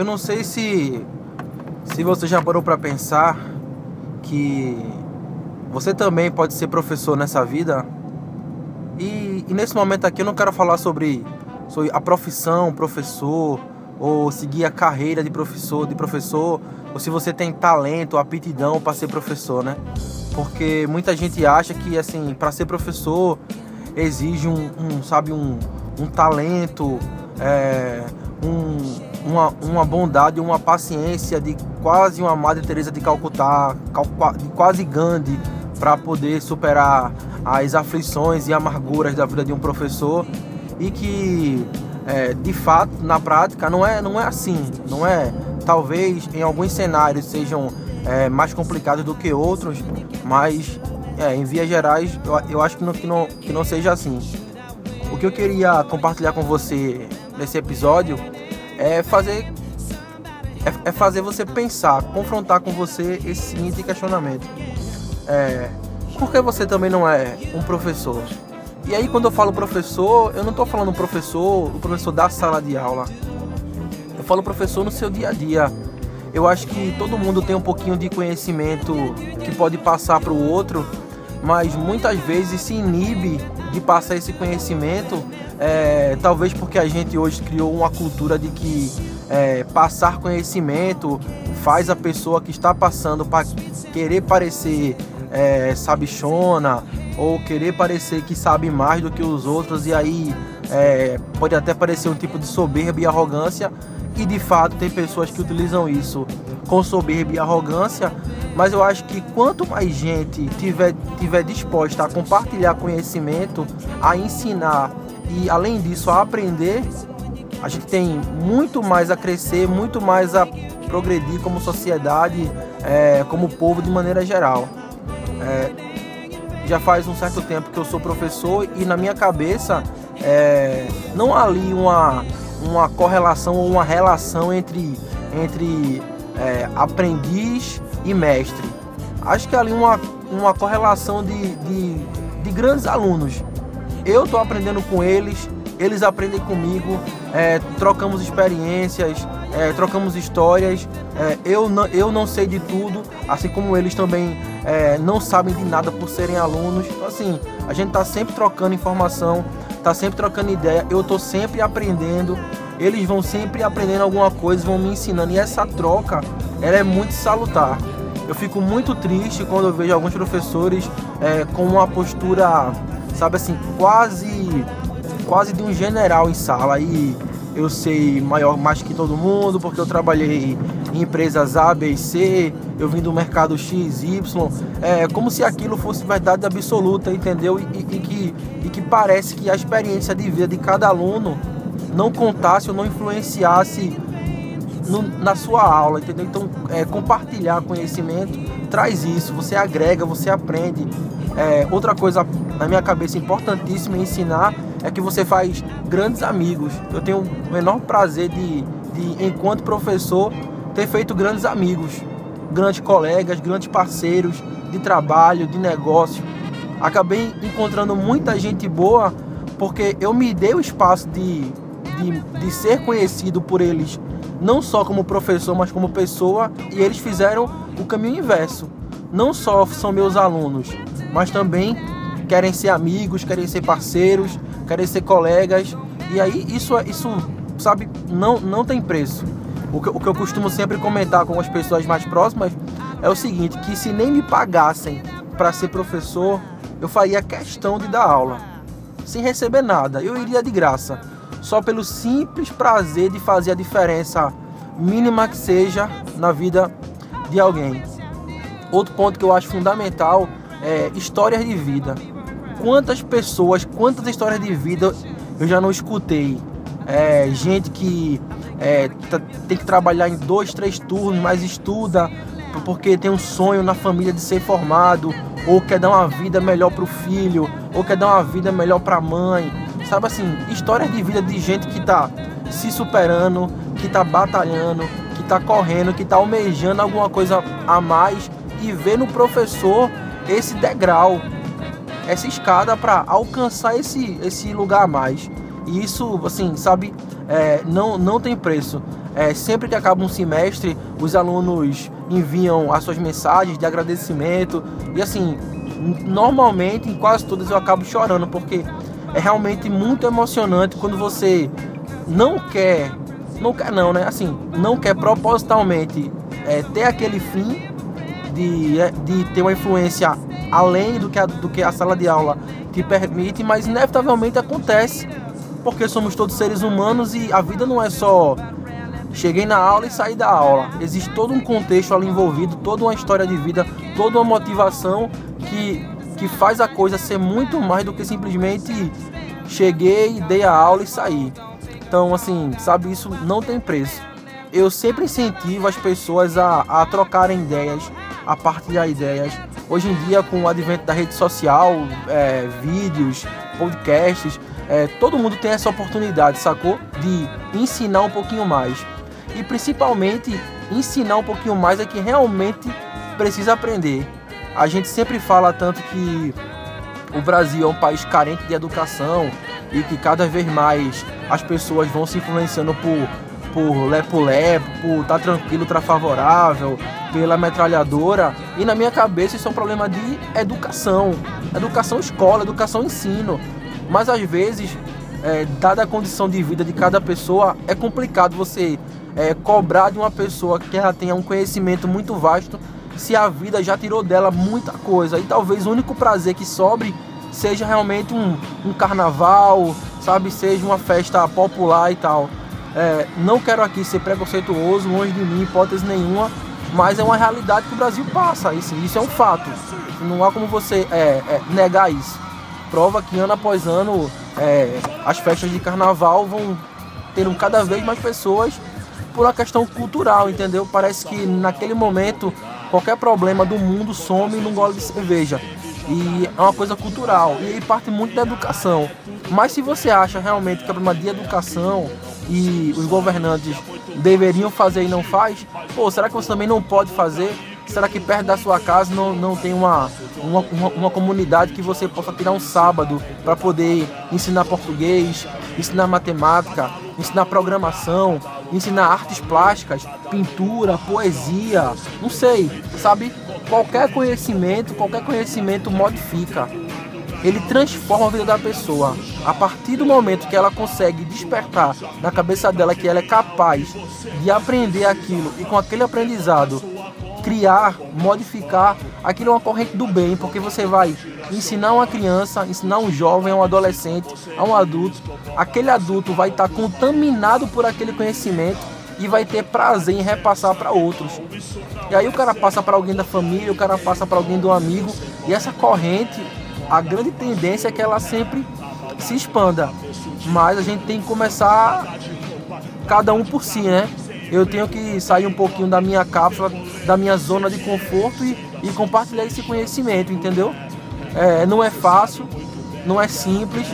eu não sei se se você já parou para pensar que você também pode ser professor nessa vida. E, e, nesse momento aqui eu não quero falar sobre, sobre a profissão professor ou seguir a carreira de professor, de professor, ou se você tem talento, aptidão para ser professor, né? Porque muita gente acha que assim, para ser professor exige um, um sabe, um, um talento, é, um, uma, uma bondade, uma paciência de quase uma Madre Teresa de Calcutá, de quase Gandhi, para poder superar as aflições e amarguras da vida de um professor. E que é, de fato na prática não é não é assim. Não é talvez em alguns cenários sejam é, mais complicados do que outros mas é, em vias gerais eu, eu acho que não, que não que não seja assim. O que eu queria compartilhar com você nesse episódio é fazer é, é fazer você pensar, confrontar com você esse seguinte questionamento. É, por que você também não é um professor? E aí quando eu falo professor, eu não estou falando professor, o professor da sala de aula. Eu falo professor no seu dia a dia. Eu acho que todo mundo tem um pouquinho de conhecimento que pode passar para o outro, mas muitas vezes se inibe de passar esse conhecimento é, talvez porque a gente hoje criou uma cultura de que é, passar conhecimento faz a pessoa que está passando para querer parecer é, sabichona ou querer parecer que sabe mais do que os outros e aí é, pode até parecer um tipo de soberba e arrogância e de fato tem pessoas que utilizam isso com soberba e arrogância mas eu acho que quanto mais gente tiver, tiver disposta a compartilhar conhecimento, a ensinar e além disso a aprender, a gente tem muito mais a crescer, muito mais a progredir como sociedade, é, como povo de maneira geral. É, já faz um certo tempo que eu sou professor e na minha cabeça é, não há ali uma, uma correlação ou uma relação entre, entre é, aprendiz e mestre. Acho que há ali uma, uma correlação de, de, de grandes alunos eu estou aprendendo com eles, eles aprendem comigo, é, trocamos experiências, é, trocamos histórias. É, eu, não, eu não sei de tudo, assim como eles também é, não sabem de nada por serem alunos. Então, assim, a gente está sempre trocando informação, está sempre trocando ideia. Eu estou sempre aprendendo. Eles vão sempre aprendendo alguma coisa, vão me ensinando. E essa troca, ela é muito salutar. Eu fico muito triste quando eu vejo alguns professores é, com uma postura sabe assim, quase quase de um general em sala e eu sei maior mais que todo mundo porque eu trabalhei em empresas A, B e C, eu vim do mercado X, Y, é como se aquilo fosse verdade absoluta, entendeu? E, e, que, e que parece que a experiência de vida de cada aluno não contasse ou não influenciasse no, na sua aula, entendeu? Então, é, compartilhar conhecimento traz isso, você agrega, você aprende. É, outra coisa na minha cabeça importantíssima ensinar é que você faz grandes amigos. Eu tenho o menor prazer de, de enquanto professor, ter feito grandes amigos, grandes colegas, grandes parceiros de trabalho, de negócio. Acabei encontrando muita gente boa porque eu me dei o espaço de, de, de ser conhecido por eles, não só como professor, mas como pessoa, e eles fizeram o caminho inverso. Não só são meus alunos, mas também querem ser amigos, querem ser parceiros, querem ser colegas. E aí isso, isso sabe, não, não tem preço. O que, o que eu costumo sempre comentar com as pessoas mais próximas é o seguinte, que se nem me pagassem para ser professor, eu faria questão de dar aula. Sem receber nada, eu iria de graça. Só pelo simples prazer de fazer a diferença mínima que seja na vida de alguém. Outro ponto que eu acho fundamental é histórias de vida quantas pessoas, quantas histórias de vida eu já não escutei. É, gente que é, tem que trabalhar em dois, três turnos, mas estuda porque tem um sonho na família de ser formado, ou quer dar uma vida melhor para o filho, ou quer dar uma vida melhor para a mãe. Sabe assim, histórias de vida de gente que está se superando, que está batalhando, que está correndo, que está almejando alguma coisa a mais e vê no professor esse degrau, essa escada para alcançar esse, esse lugar a mais. E isso, assim, sabe, é, não, não tem preço. É, sempre que acaba um semestre, os alunos enviam as suas mensagens de agradecimento. E assim, normalmente, em quase todas eu acabo chorando, porque é realmente muito emocionante quando você não quer, não quer não, né? Assim, não quer propositalmente é, ter aquele fim de, é, de ter uma influência além do que, a, do que a sala de aula te permite, mas inevitavelmente acontece, porque somos todos seres humanos e a vida não é só cheguei na aula e saí da aula. Existe todo um contexto ali envolvido, toda uma história de vida, toda uma motivação que, que faz a coisa ser muito mais do que simplesmente cheguei, dei a aula e saí. Então, assim, sabe, isso não tem preço. Eu sempre incentivo as pessoas a, a trocarem ideias, a partilhar ideias. Hoje em dia, com o advento da rede social, é, vídeos, podcasts, é, todo mundo tem essa oportunidade, sacou? De ensinar um pouquinho mais. E principalmente ensinar um pouquinho mais é que realmente precisa aprender. A gente sempre fala tanto que o Brasil é um país carente de educação e que cada vez mais as pessoas vão se influenciando por por lepo-lepo, por tá tranquilo, tá favorável, pela metralhadora. E na minha cabeça isso é um problema de educação. Educação escola, educação ensino. Mas às vezes, é, dada a condição de vida de cada pessoa, é complicado você é, cobrar de uma pessoa que ela tenha um conhecimento muito vasto se a vida já tirou dela muita coisa. E talvez o único prazer que sobre seja realmente um, um carnaval, sabe? Seja uma festa popular e tal. É, não quero aqui ser preconceituoso, longe de mim, hipótese nenhuma, mas é uma realidade que o Brasil passa, isso, isso é um fato. Não há como você é, é, negar isso. Prova que ano após ano é, as festas de carnaval vão tendo cada vez mais pessoas por uma questão cultural, entendeu? Parece que naquele momento qualquer problema do mundo some num gole de cerveja. E é uma coisa cultural. E parte muito da educação. Mas se você acha realmente que é problema de educação e os governantes deveriam fazer e não faz, pô, será que você também não pode fazer? Será que perto da sua casa não, não tem uma, uma, uma, uma comunidade que você possa tirar um sábado para poder ensinar português, ensinar matemática, ensinar programação, ensinar artes plásticas, pintura, poesia, não sei, sabe? Qualquer conhecimento, qualquer conhecimento modifica. Ele transforma a vida da pessoa. A partir do momento que ela consegue despertar na cabeça dela que ela é capaz de aprender aquilo e com aquele aprendizado criar, modificar, aquilo é uma corrente do bem, porque você vai ensinar uma criança, ensinar um jovem, um adolescente, a um adulto, aquele adulto vai estar contaminado por aquele conhecimento e vai ter prazer em repassar para outros. E aí o cara passa para alguém da família, o cara passa para alguém do amigo, e essa corrente, a grande tendência é que ela sempre se expanda. Mas a gente tem que começar cada um por si, né? eu tenho que sair um pouquinho da minha cápsula, da minha zona de conforto e, e compartilhar esse conhecimento, entendeu? É, não é fácil, não é simples.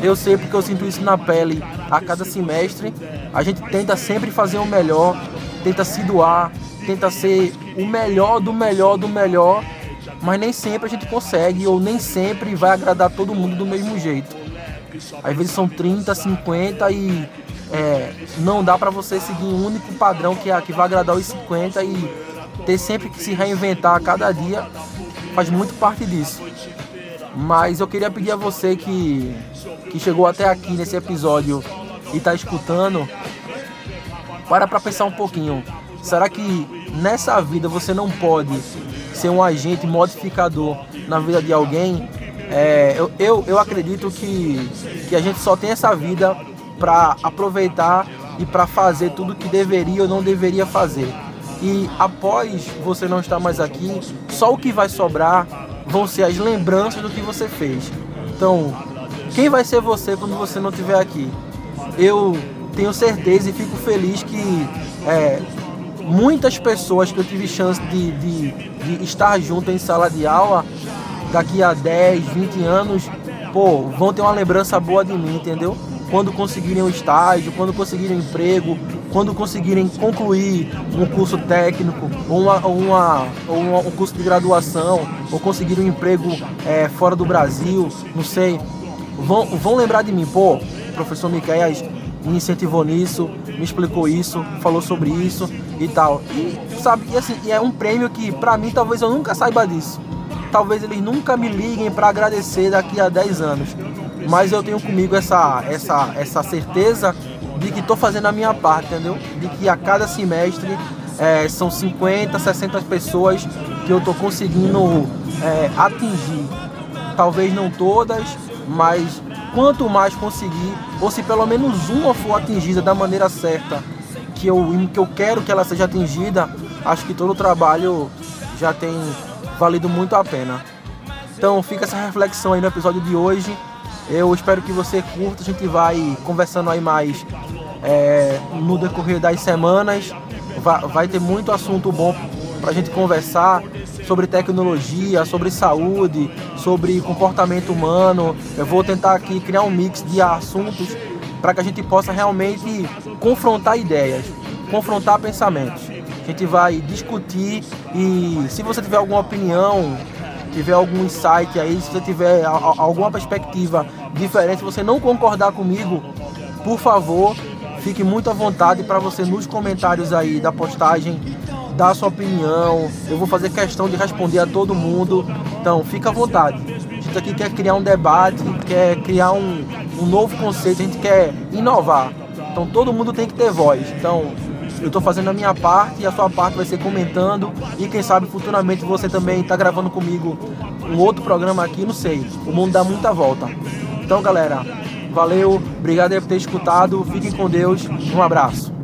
Eu sei porque eu sinto isso na pele a cada semestre. A gente tenta sempre fazer o melhor, tenta se doar, tenta ser o melhor do melhor do melhor, mas nem sempre a gente consegue ou nem sempre vai agradar todo mundo do mesmo jeito. Às vezes são 30, 50 e é, não dá para você seguir um único padrão que, é, que vai agradar os 50 e ter sempre que se reinventar a cada dia faz muito parte disso. Mas eu queria pedir a você que, que chegou até aqui nesse episódio e está escutando, para para pensar um pouquinho. Será que nessa vida você não pode ser um agente modificador na vida de alguém? É, eu, eu, eu acredito que, que a gente só tem essa vida para aproveitar e para fazer tudo que deveria ou não deveria fazer. E após você não estar mais aqui, só o que vai sobrar vão ser as lembranças do que você fez. Então, quem vai ser você quando você não estiver aqui? Eu tenho certeza e fico feliz que é, muitas pessoas que eu tive chance de, de, de, estar junto em sala de aula, daqui a 10, 20 anos, pô, vão ter uma lembrança boa de mim, entendeu? quando conseguirem o estágio, quando conseguirem o emprego, quando conseguirem concluir um curso técnico, ou, uma, uma, uma, um curso de graduação, ou conseguirem um emprego é, fora do Brasil, não sei, vão, vão lembrar de mim, pô, professor Miquel me incentivou nisso, me explicou isso, falou sobre isso e tal. E sabe, e assim, e é um prêmio que pra mim talvez eu nunca saiba disso. Talvez eles nunca me liguem para agradecer daqui a 10 anos. Mas eu tenho comigo essa essa essa certeza de que estou fazendo a minha parte, entendeu? De que a cada semestre é, são 50, 60 pessoas que eu estou conseguindo é, atingir. Talvez não todas, mas quanto mais conseguir, ou se pelo menos uma for atingida da maneira certa, que eu, que eu quero que ela seja atingida, acho que todo o trabalho já tem valido muito a pena. Então fica essa reflexão aí no episódio de hoje. Eu espero que você curta, a gente vai conversando aí mais é, no decorrer das semanas. Vai, vai ter muito assunto bom para a gente conversar sobre tecnologia, sobre saúde, sobre comportamento humano. Eu vou tentar aqui criar um mix de assuntos para que a gente possa realmente confrontar ideias, confrontar pensamentos. A gente vai discutir e se você tiver alguma opinião, tiver algum insight aí, se você tiver alguma perspectiva diferente, se você não concordar comigo, por favor, fique muito à vontade para você nos comentários aí da postagem dar a sua opinião. Eu vou fazer questão de responder a todo mundo. Então, fica à vontade. A gente aqui quer criar um debate, quer criar um, um novo conceito, a gente quer inovar. Então, todo mundo tem que ter voz. Então, eu estou fazendo a minha parte e a sua parte vai ser comentando. E quem sabe futuramente você também está gravando comigo um outro programa aqui, não sei. O mundo dá muita volta. Então, galera, valeu, obrigado por ter escutado. Fiquem com Deus. Um abraço.